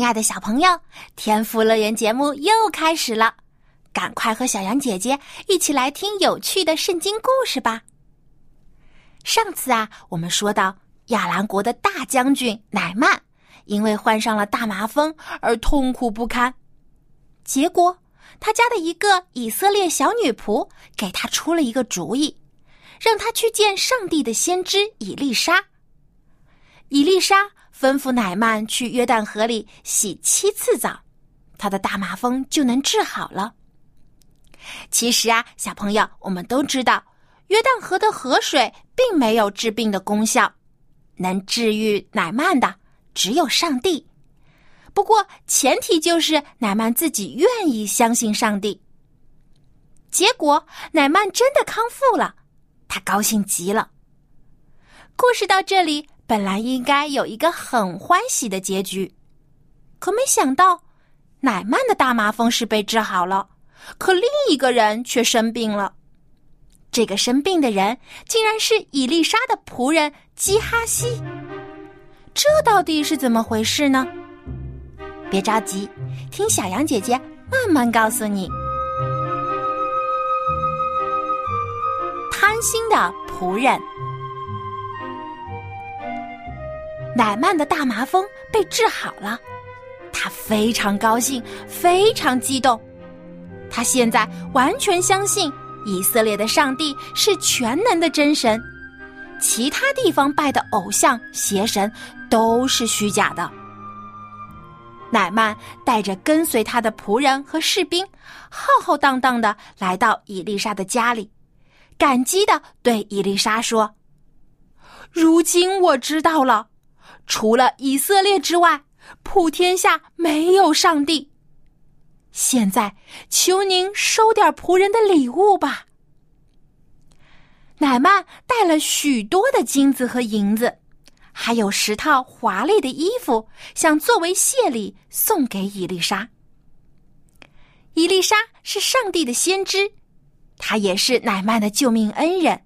亲爱的小朋友，天赋乐园节目又开始了，赶快和小羊姐姐一起来听有趣的圣经故事吧。上次啊，我们说到亚兰国的大将军乃曼，因为患上了大麻风而痛苦不堪，结果他家的一个以色列小女仆给他出了一个主意，让他去见上帝的先知以丽莎。以丽莎。吩咐乃曼去约旦河里洗七次澡，他的大麻风就能治好了。其实啊，小朋友，我们都知道，约旦河的河水并没有治病的功效，能治愈乃曼的只有上帝。不过前提就是乃曼自己愿意相信上帝。结果乃曼真的康复了，他高兴极了。故事到这里。本来应该有一个很欢喜的结局，可没想到，乃曼的大麻风是被治好了，可另一个人却生病了。这个生病的人竟然是伊丽莎的仆人基哈西，这到底是怎么回事呢？别着急，听小羊姐姐慢慢告诉你。贪心的仆人。乃曼的大麻风被治好了，他非常高兴，非常激动。他现在完全相信以色列的上帝是全能的真神，其他地方拜的偶像邪神都是虚假的。乃曼带着跟随他的仆人和士兵，浩浩荡荡的来到伊丽莎的家里，感激的对伊丽莎说：“如今我知道了。”除了以色列之外，普天下没有上帝。现在，求您收点仆人的礼物吧。乃曼带了许多的金子和银子，还有十套华丽的衣服，想作为谢礼送给伊丽莎。伊丽莎是上帝的先知，她也是乃曼的救命恩人，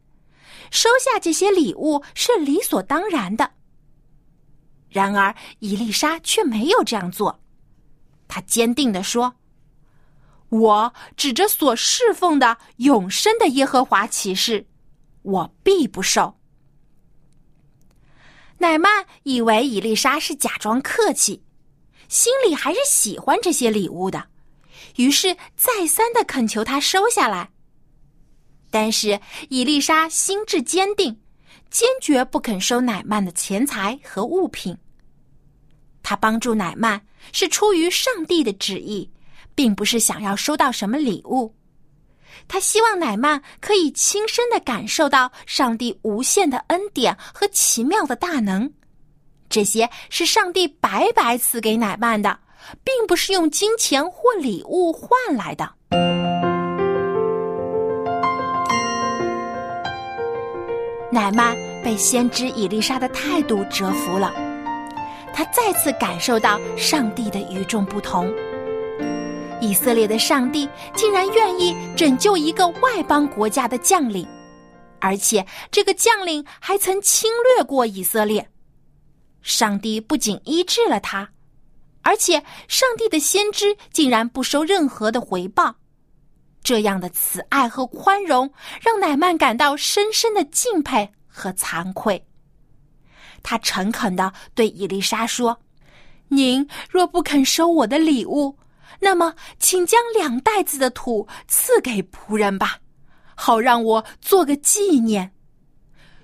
收下这些礼物是理所当然的。然而，伊丽莎却没有这样做。她坚定地说：“我指着所侍奉的永生的耶和华起誓，我必不受。”乃曼以为伊丽莎是假装客气，心里还是喜欢这些礼物的，于是再三的恳求他收下来。但是伊丽莎心智坚定，坚决不肯收乃曼的钱财和物品。他帮助乃曼是出于上帝的旨意，并不是想要收到什么礼物。他希望乃曼可以亲身的感受到上帝无限的恩典和奇妙的大能。这些是上帝白白赐给乃曼的，并不是用金钱或礼物换来的。乃曼被先知以丽莎的态度折服了。他再次感受到上帝的与众不同。以色列的上帝竟然愿意拯救一个外邦国家的将领，而且这个将领还曾侵略过以色列。上帝不仅医治了他，而且上帝的先知竟然不收任何的回报。这样的慈爱和宽容，让乃曼感到深深的敬佩和惭愧。他诚恳的对伊丽莎说：“您若不肯收我的礼物，那么请将两袋子的土赐给仆人吧，好让我做个纪念。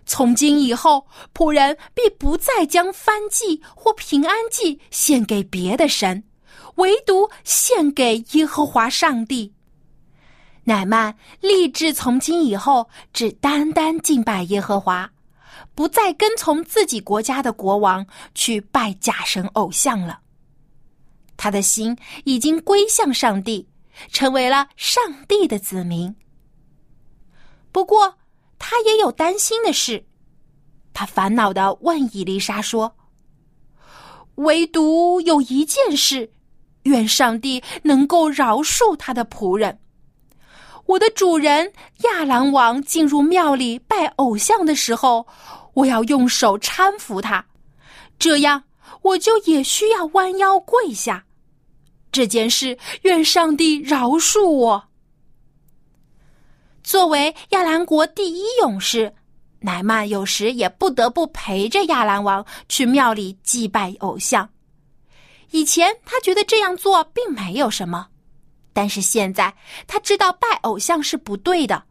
从今以后，仆人必不再将燔祭或平安祭献给别的神，唯独献给耶和华上帝。乃曼立志从今以后只单单敬拜耶和华。”不再跟从自己国家的国王去拜假神偶像了。他的心已经归向上帝，成为了上帝的子民。不过，他也有担心的事，他烦恼的问伊丽莎说：“唯独有一件事，愿上帝能够饶恕他的仆人。我的主人亚兰王进入庙里拜偶像的时候，我要用手搀扶他，这样我就也需要弯腰跪下。这件事，愿上帝饶恕我。”作为亚兰国第一勇士，乃曼有时也不得不陪着亚兰王去庙里祭拜偶像。以前他觉得这样做并没有什么，但是现在他知道拜偶像是不对的，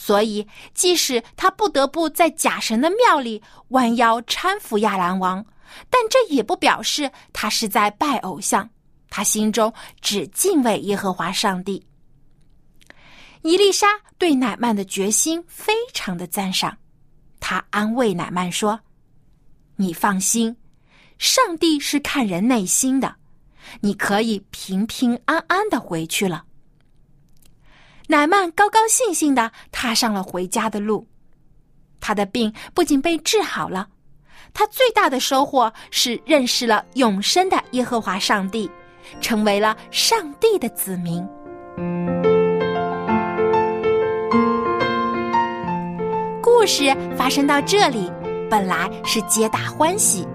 所以即使他不得不在假神的庙里弯腰搀扶亚兰王，但这也不表示他是在拜偶像。他心中只敬畏耶和华上帝。伊丽莎对乃曼的决心非常的赞赏，她安慰乃曼说：“你放心，上帝是看人内心的，你可以平平安安的回去了。”乃曼高高兴兴的踏上了回家的路，他的病不仅被治好了，他最大的收获是认识了永生的耶和华上帝，成为了上帝的子民。故事发生到这里，本来是皆大欢喜。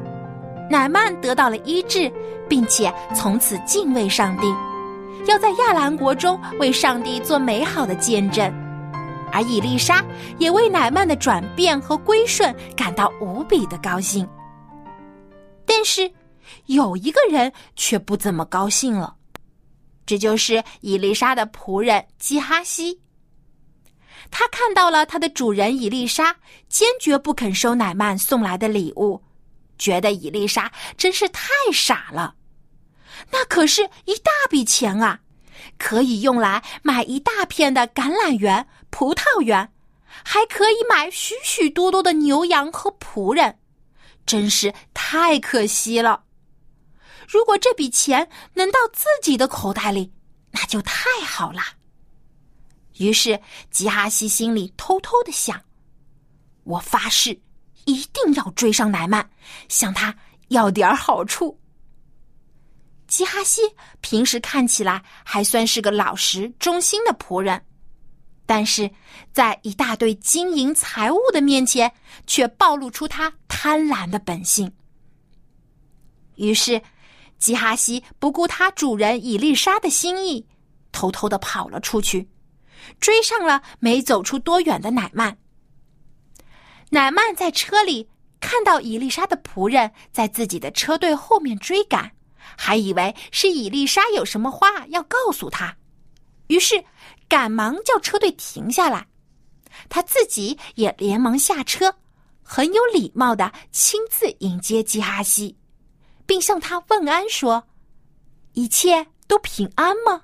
乃曼得到了医治，并且从此敬畏上帝，要在亚兰国中为上帝做美好的见证。而伊丽莎也为乃曼的转变和归顺感到无比的高兴。但是，有一个人却不怎么高兴了，这就是伊丽莎的仆人基哈西。他看到了他的主人伊丽莎坚决不肯收乃曼送来的礼物，觉得伊丽莎真是太傻了。那可是一大笔钱啊，可以用来买一大片的橄榄园、葡萄园，还可以买许许多多的牛羊和仆人，真是太可惜了。如果这笔钱能到自己的口袋里，那就太好了。于是，吉哈西心里偷偷的想：“我发誓，一定要追上乃曼，向他要点好处。”吉哈西平时看起来还算是个老实忠心的仆人，但是在一大堆金银财物的面前，却暴露出他贪婪的本性。于是，吉哈西不顾他主人伊丽莎的心意，偷偷的跑了出去。追上了没走出多远的乃曼。乃曼在车里看到伊丽莎的仆人在自己的车队后面追赶，还以为是伊丽莎有什么话要告诉他，于是赶忙叫车队停下来。他自己也连忙下车，很有礼貌的亲自迎接基哈西，并向他问安说：“一切都平安吗？”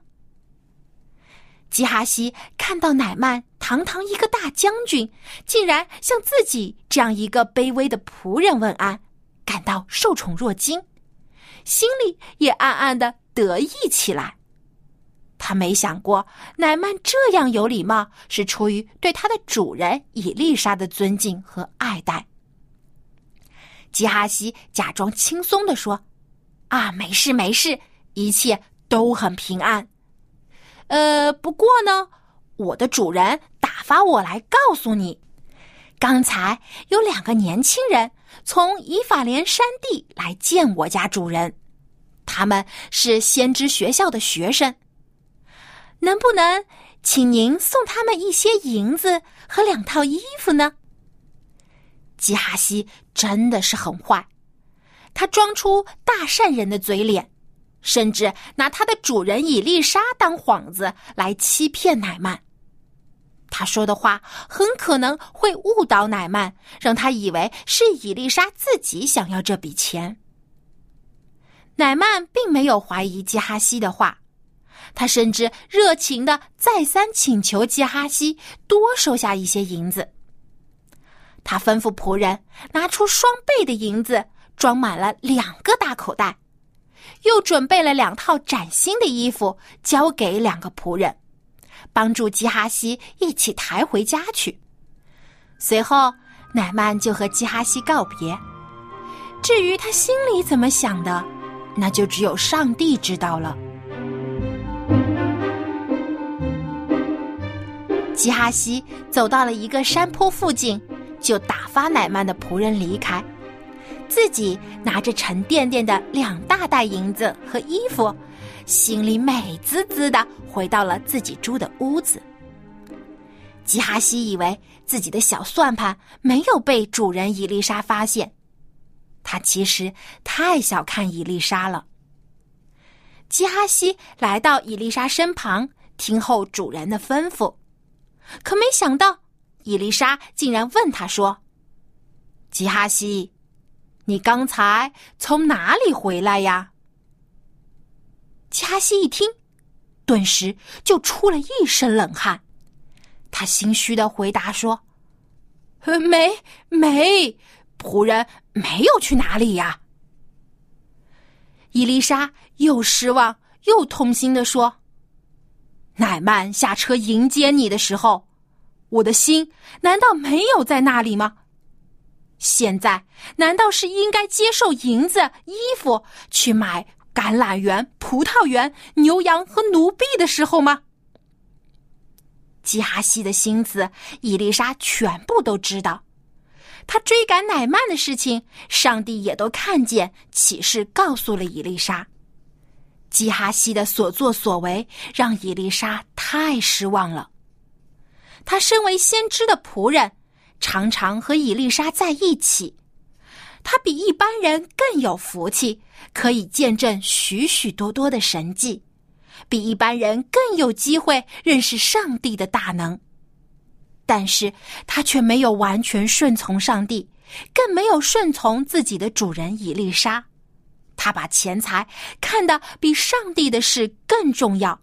基哈西看到乃曼堂堂一个大将军，竟然向自己这样一个卑微的仆人问安，感到受宠若惊，心里也暗暗的得意起来。他没想过乃曼这样有礼貌，是出于对他的主人伊丽莎的尊敬和爱戴。吉哈西假装轻松的说：“啊，没事没事，一切都很平安。”呃，不过呢，我的主人打发我来告诉你，刚才有两个年轻人从以法莲山地来见我家主人，他们是先知学校的学生，能不能请您送他们一些银子和两套衣服呢？基哈西真的是很坏，他装出大善人的嘴脸。甚至拿他的主人伊丽莎当幌子来欺骗乃曼。他说的话很可能会误导乃曼，让他以为是伊丽莎自己想要这笔钱。乃曼并没有怀疑基哈西的话，他甚至热情的再三请求基哈西多收下一些银子。他吩咐仆人拿出双倍的银子，装满了两个大口袋，又准备了两套崭新的衣服，交给两个仆人，帮助基哈西一起抬回家去。随后，乃曼就和基哈西告别。至于他心里怎么想的，那就只有上帝知道了。基哈西走到了一个山坡附近。就打发乃曼的仆人离开，自己拿着沉甸甸的两大袋银子和衣服，心里美滋滋的回到了自己住的屋子。吉哈西以为自己的小算盘没有被主人伊丽莎发现，他其实太小看伊丽莎了。吉哈西来到伊丽莎身旁，听候主人的吩咐，可没想到。伊丽莎竟然问他说：“吉哈西，你刚才从哪里回来呀？”加西一听，顿时就出了一身冷汗。他心虚的回答说：“没没，仆人没有去哪里呀。”伊丽莎又失望又痛心的说：“乃曼下车迎接你的时候。”我的心难道没有在那里吗？现在难道是应该接受银子、衣服去买橄榄园、葡萄园、牛羊和奴婢的时候吗？基哈西的心思，伊丽莎全部都知道。他追赶乃曼的事情，上帝也都看见，启示告诉了伊丽莎。基哈西的所作所为，让伊丽莎太失望了。他身为先知的仆人，常常和伊丽莎在一起。他比一般人更有福气，可以见证许许多多的神迹，比一般人更有机会认识上帝的大能。但是他却没有完全顺从上帝，更没有顺从自己的主人伊丽莎。他把钱财看得比上帝的事更重要。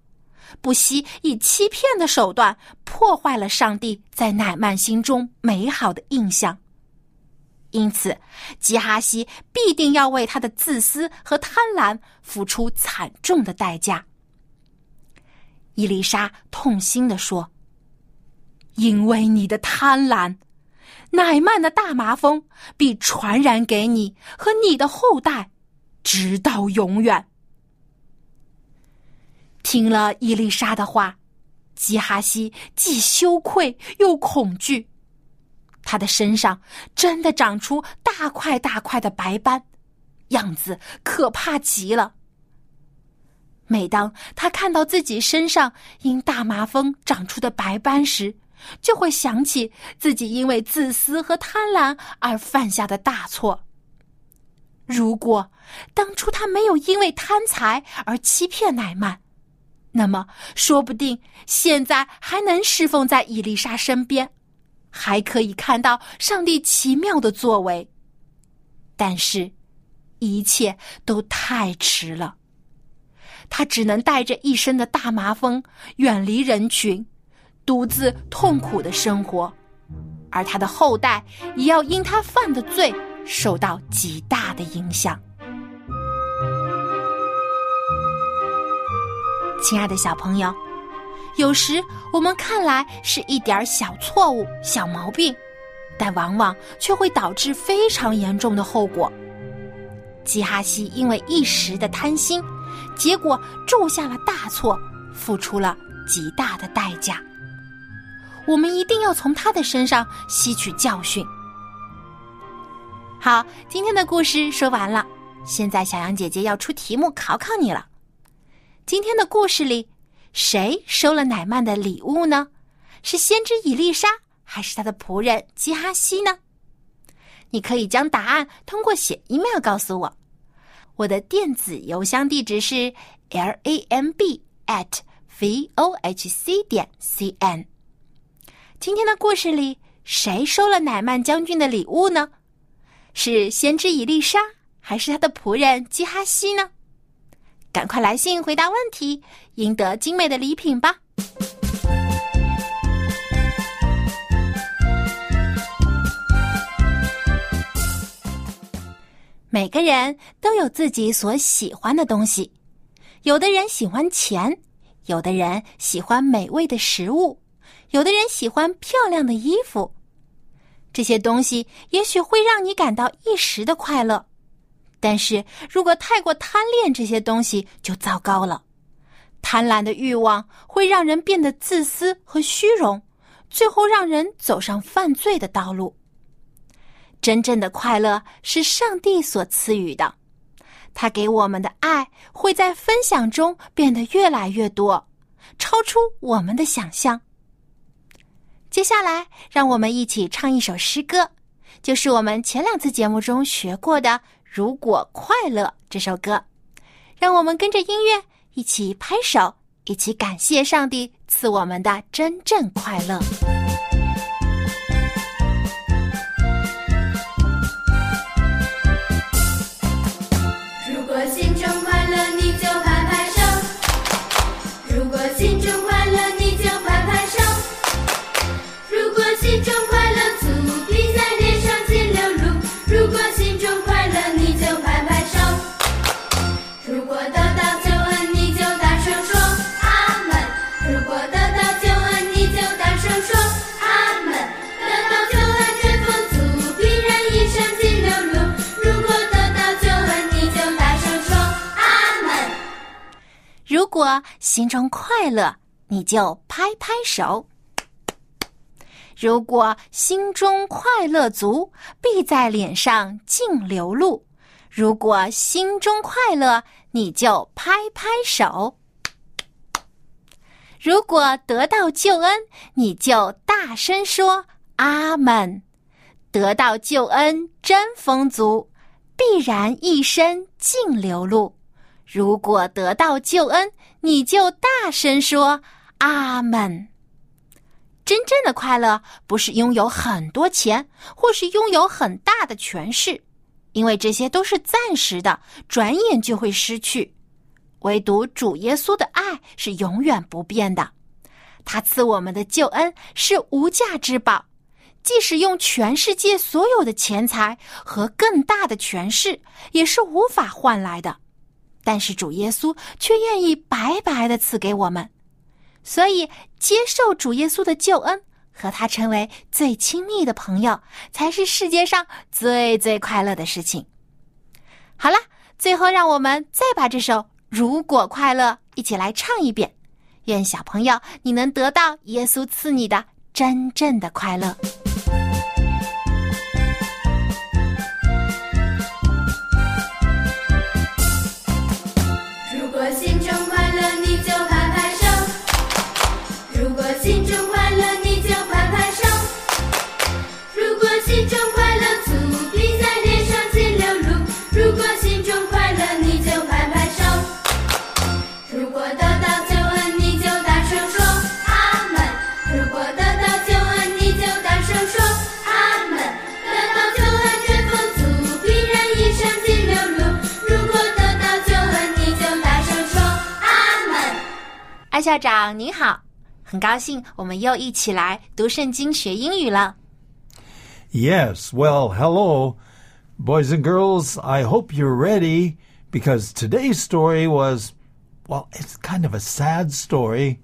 不惜以欺骗的手段破坏了上帝在乃曼心中美好的印象，因此，吉哈西必定要为他的自私和贪婪付出惨重的代价。伊丽莎痛心的说：“因为你的贪婪，乃曼的大麻风必传染给你和你的后代，直到永远。”听了伊丽莎的话，基哈西既羞愧又恐惧，他的身上真的长出大块大块的白斑，样子可怕极了。每当他看到自己身上因大麻风长出的白斑时，就会想起自己因为自私和贪婪而犯下的大错。如果当初他没有因为贪财而欺骗乃曼，那么，说不定现在还能侍奉在伊丽莎身边，还可以看到上帝奇妙的作为。但是，一切都太迟了。他只能带着一身的大麻风，远离人群，独自痛苦的生活，而他的后代也要因他犯的罪受到极大的影响。亲爱的小朋友，有时我们看来是一点小错误、小毛病，但往往却会导致非常严重的后果。吉哈西因为一时的贪心，结果铸下了大错，付出了极大的代价。我们一定要从他的身上吸取教训。好，今天的故事说完了，现在小羊姐姐要出题目考考你了。今天的故事里，谁收了乃曼的礼物呢？是先知伊丽莎，还是他的仆人基哈西呢？你可以将答案通过写 email 告诉我，我的电子邮箱地址是 l a m b at v o h c 点 c n。今天的故事里，谁收了乃曼将军的礼物呢？是先知伊丽莎，还是他的仆人基哈西呢？赶快来信回答问题赢得精美的礼品吧。每个人都有自己所喜欢的东西有的人喜欢钱有的人喜欢美味的食物有的人喜欢漂亮的衣服这些东西也许会让你感到一时的快乐。但是如果太过贪恋这些东西，就糟糕了。贪婪的欲望会让人变得自私和虚荣，最后让人走上犯罪的道路。真正的快乐是上帝所赐予的，他给我们的爱会在分享中变得越来越多，超出我们的想象。接下来，让我们一起唱一首诗歌，就是我们前两次节目中学过的《如果快乐》这首歌。让我们跟着音乐一起拍手，一起感谢上帝赐我们的真正快乐。果心中快乐，你就拍拍手；如果心中快乐足，必在脸上尽流露；如果心中快乐，你就拍拍手；如果得到救恩，你就大声说阿门；得到救恩真丰足，必然一生尽流露。如果得到救恩，你就大声说“阿门”。真正的快乐不是拥有很多钱，或是拥有很大的权势，因为这些都是暂时的，转眼就会失去。唯独主耶稣的爱是永远不变的，他赐我们的救恩是无价之宝，即使用全世界所有的钱财和更大的权势，也是无法换来的。但是主耶稣却愿意白白的赐给我们，所以接受主耶稣的救恩，和他成为最亲密的朋友，才是世界上最最快乐的事情。好了，最后让我们再把这首《如果快乐》一起来唱一遍。愿小朋友你能得到耶稣赐你的真正的快乐。艾校长您好，很高兴我们又一起来读圣经学英语了。Yes, well, hello, boys and girls. I hope you're ready because today's story was, well, it's kind of a sad story.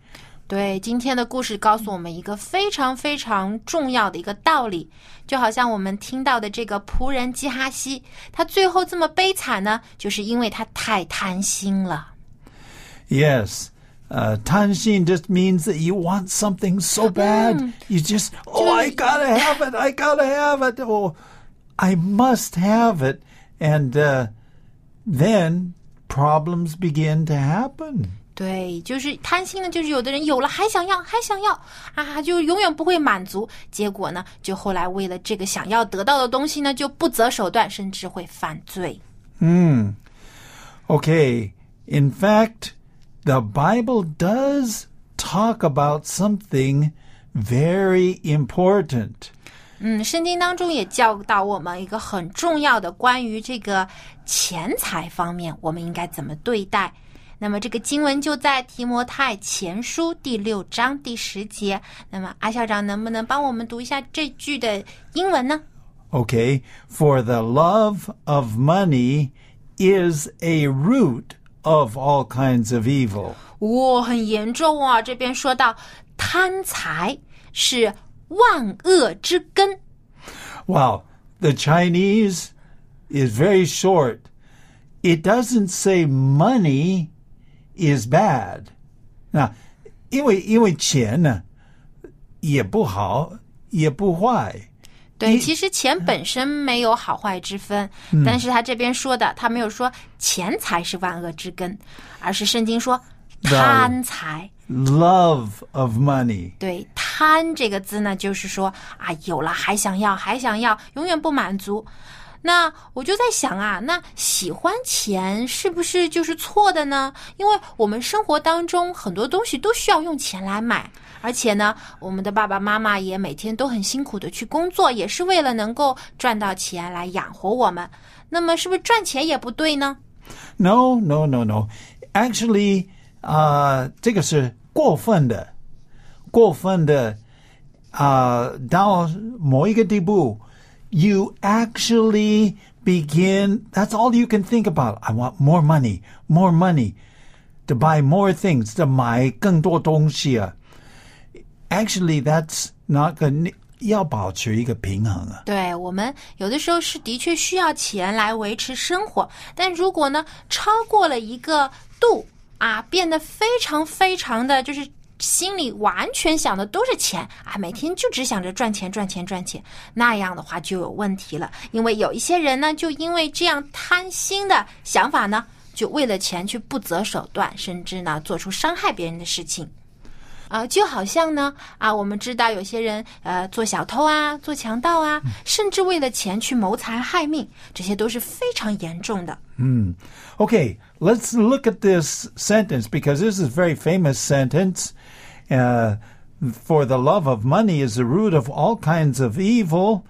对，今天的故事告诉我们一个非常非常重要的一个道理，就好像我们听到的这个仆人基哈西，他最后这么悲惨呢，就是因为他太贪心了。Yes. Uh, Tanshin just means that you want something so bad. Mm. You just, oh, I gotta have it. I gotta have it. Oh, I must have it. And uh, then problems begin to happen. 对，就是贪心呢，就是有的人有了还想要，还想要啊，就永远不会满足。结果呢，就后来为了这个想要得到的东西呢，就不择手段，甚至会犯罪。嗯，Okay. In fact The Bible does talk about something very important. 嗯，圣经当中也教导我们一个很重要的关于这个钱财方面，我们应该怎么对待。那么这个经文就在提摩太前书第六章第十节。那么阿校长能不能帮我们读一下这句的英文呢 Okay, for the love of money is a root of all kinds of evil. 哇、很严重啊！这边说到贪财是万恶之根。 Wow, the Chinese is very short. It doesn't say money is bad. 那因为因为钱呢也不好也不坏。 对，其实钱本身没有好坏之分，但是他这边说的，他没有说钱财是万恶之根，而是圣经说贪财。Love of money. 对，贪这个字呢，就是说啊，有了还想要，还想要，永远不满足。那我就在想啊，那喜欢钱是不是就是错的呢？因为我们生活当中很多东西都需要用钱来买，而且呢，我们的爸爸妈妈也每天都很辛苦的去工作，也是为了能够赚到钱来养活我们。那么，是不是赚钱也不对呢？No, no, no, no. Actually, 啊、这个是过分的，过分的啊、到某一个地步 ，you actually begin. That's all you can think about. I want more money, more money to buy more things, to买更多东西啊。Actually, that's not good. 要保持一个平衡啊。对我们有的时候是的确需要钱来维持生活，但如果呢超过了一个度啊，变得非常非常的就是 心里完全想的都是钱啊，每天就只想着赚钱赚钱赚钱，那样的话就有问题了。因为有一些人呢，就因为这样贪心的想法呢，就为了钱去不择手段，甚至呢做出伤害别人的事情。啊，就好像呢，啊，我们知道有些人呃做小偷啊，做强盗啊，甚至为了钱去谋财害命，这些都是非常严重的。嗯 Okay, let's look at this sentence because this is a very famous sentence. Uh, for the love of money is the root of all kinds of evil.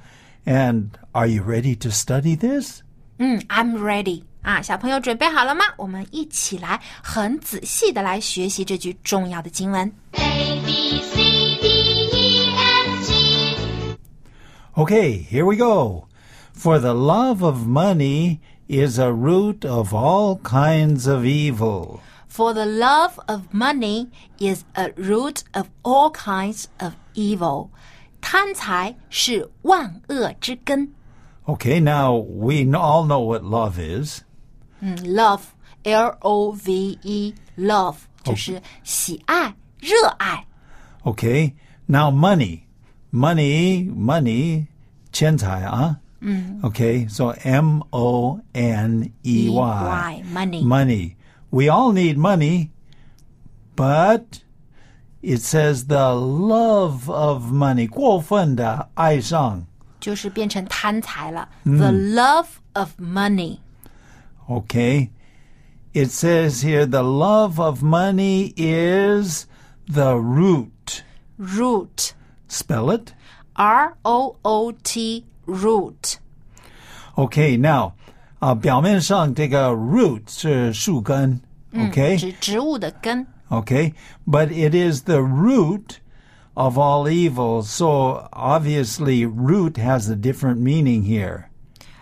And are you ready to study this? 嗯，I'm ready 啊，小朋友准备好了吗？我们一起来很仔细的来学习这句重要的经文。 A B C D E F G Okay, here we go. For the love of money is a root of all kinds of evil. For the love of money is a root of all kinds of evil。贪财是万恶之根。 Okay, now we kn- all know what love is. 嗯，love L O V E love 就是喜爱、热爱。 Okay, now money. Money, money, 钱财啊. Okay, so M O N E Y. E-Y, money. Money. We all need money, but it says the love of money. 过分的爱上.就是变成贪财了。The love of money， Okay. It says here the love of money is the root. root Spell it. R O O T root。 Okay, now, 啊、表面上这个 root 是树根 okay? 指植物的根。 Okay, but it is the root of all evil. So obviously, root has a different meaning here.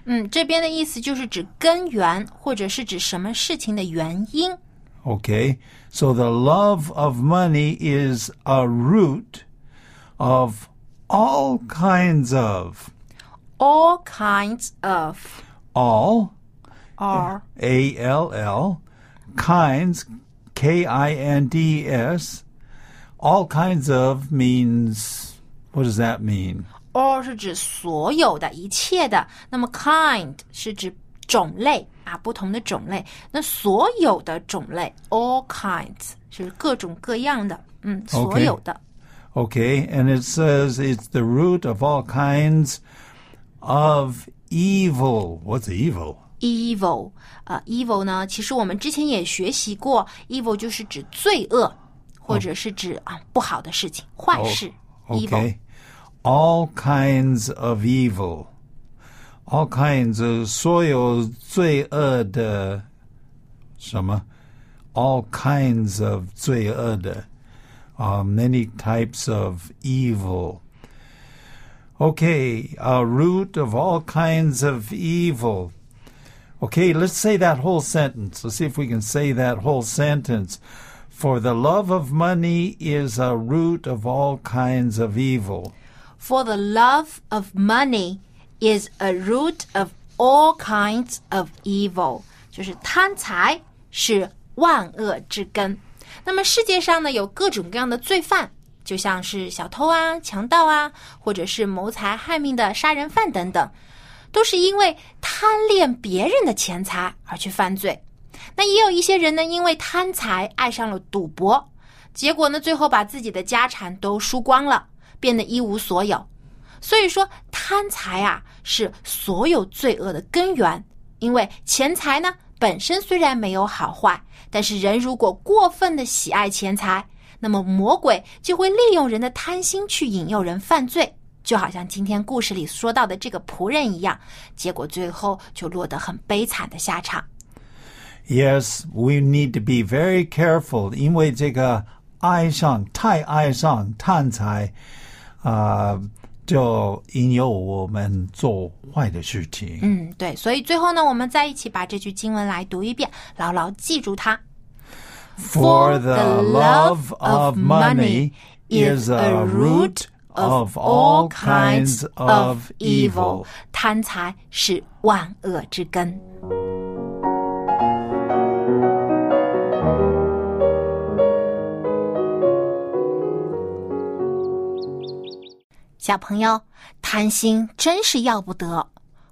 嗯，这边的意思就是指根源，或者是指什么事情的原因。 Okay, so the love of money is a root of all kinds of All kinds of all are A L L kinds K I N D S. All kinds of means what does that mean? all 是指所有的一切的，那么 kind 是指种类啊，不同的种类。那所有的种类 all kinds 是各种各样的，嗯，所 OK 有的。 Okay, and it says it's the root of all kinds of evil. What's evil? evil 啊、e v i l 呢，其实我们之前也学习过，evil 就是指罪恶，或者是指啊不好的事情、坏事。evil Okay. All kinds of evil. All kinds of 所有罪恶的什么 all kinds of 罪恶的 uh, many types of evil. Okay, a root of all kinds of evil. Okay, let's say that whole sentence. Let's see if we can say that whole sentence. For the love of money is a root of all kinds of evil. For the love of money is a root of all kinds of evil，就是贪财是万恶之根。那么世界上呢，有各种各样的罪犯， 就像是小偷啊、强盗啊，或者是谋财害命的杀人犯等等，都是因为贪恋别人的钱财而去犯罪。那也有一些人呢，因为贪财爱上了赌博，结果呢，最后把自己的家产都输光了，变得一无所有。所以说，贪财啊是所有罪恶的根源。因为钱财呢本身虽然没有好坏，但是人如果过分的喜爱钱财，那么魔鬼就会利用人的贪心去引诱人犯罪，就好像今天故事里说到的这个仆人一样，结果最后就落得很悲惨的下场。Yes, we need to be very careful. 因为这个爱上太爱上贪财，啊、就引诱我们做坏的事情。嗯，对，所以最后呢，我们再一起把这句经文来读一遍，牢牢记住它。For the love of money is a root of all kinds of evil. 贪财是万恶之根。小朋友，贪心真是要不得，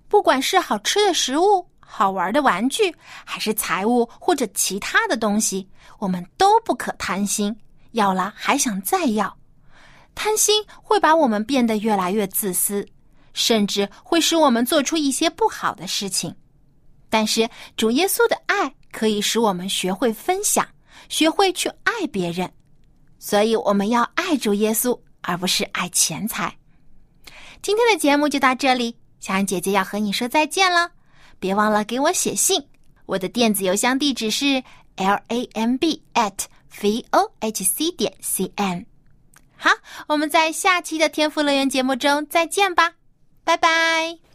不管是好吃的食物、 好玩的玩具，还是财物或者其他的东西，我们都不可贪心，要了还想再要。贪心会把我们变得越来越自私，甚至会使我们做出一些不好的事情。但是主耶稣的爱可以使我们学会分享，学会去爱别人。所以我们要爱主耶稣，而不是爱钱财。今天的节目就到这里，小安姐姐要和你说再见了。别忘了给我写信，我的电子邮箱地址是 l a m b at v o h c 点 c n。好，我们在下期的天赋乐园节目中再见吧，拜拜。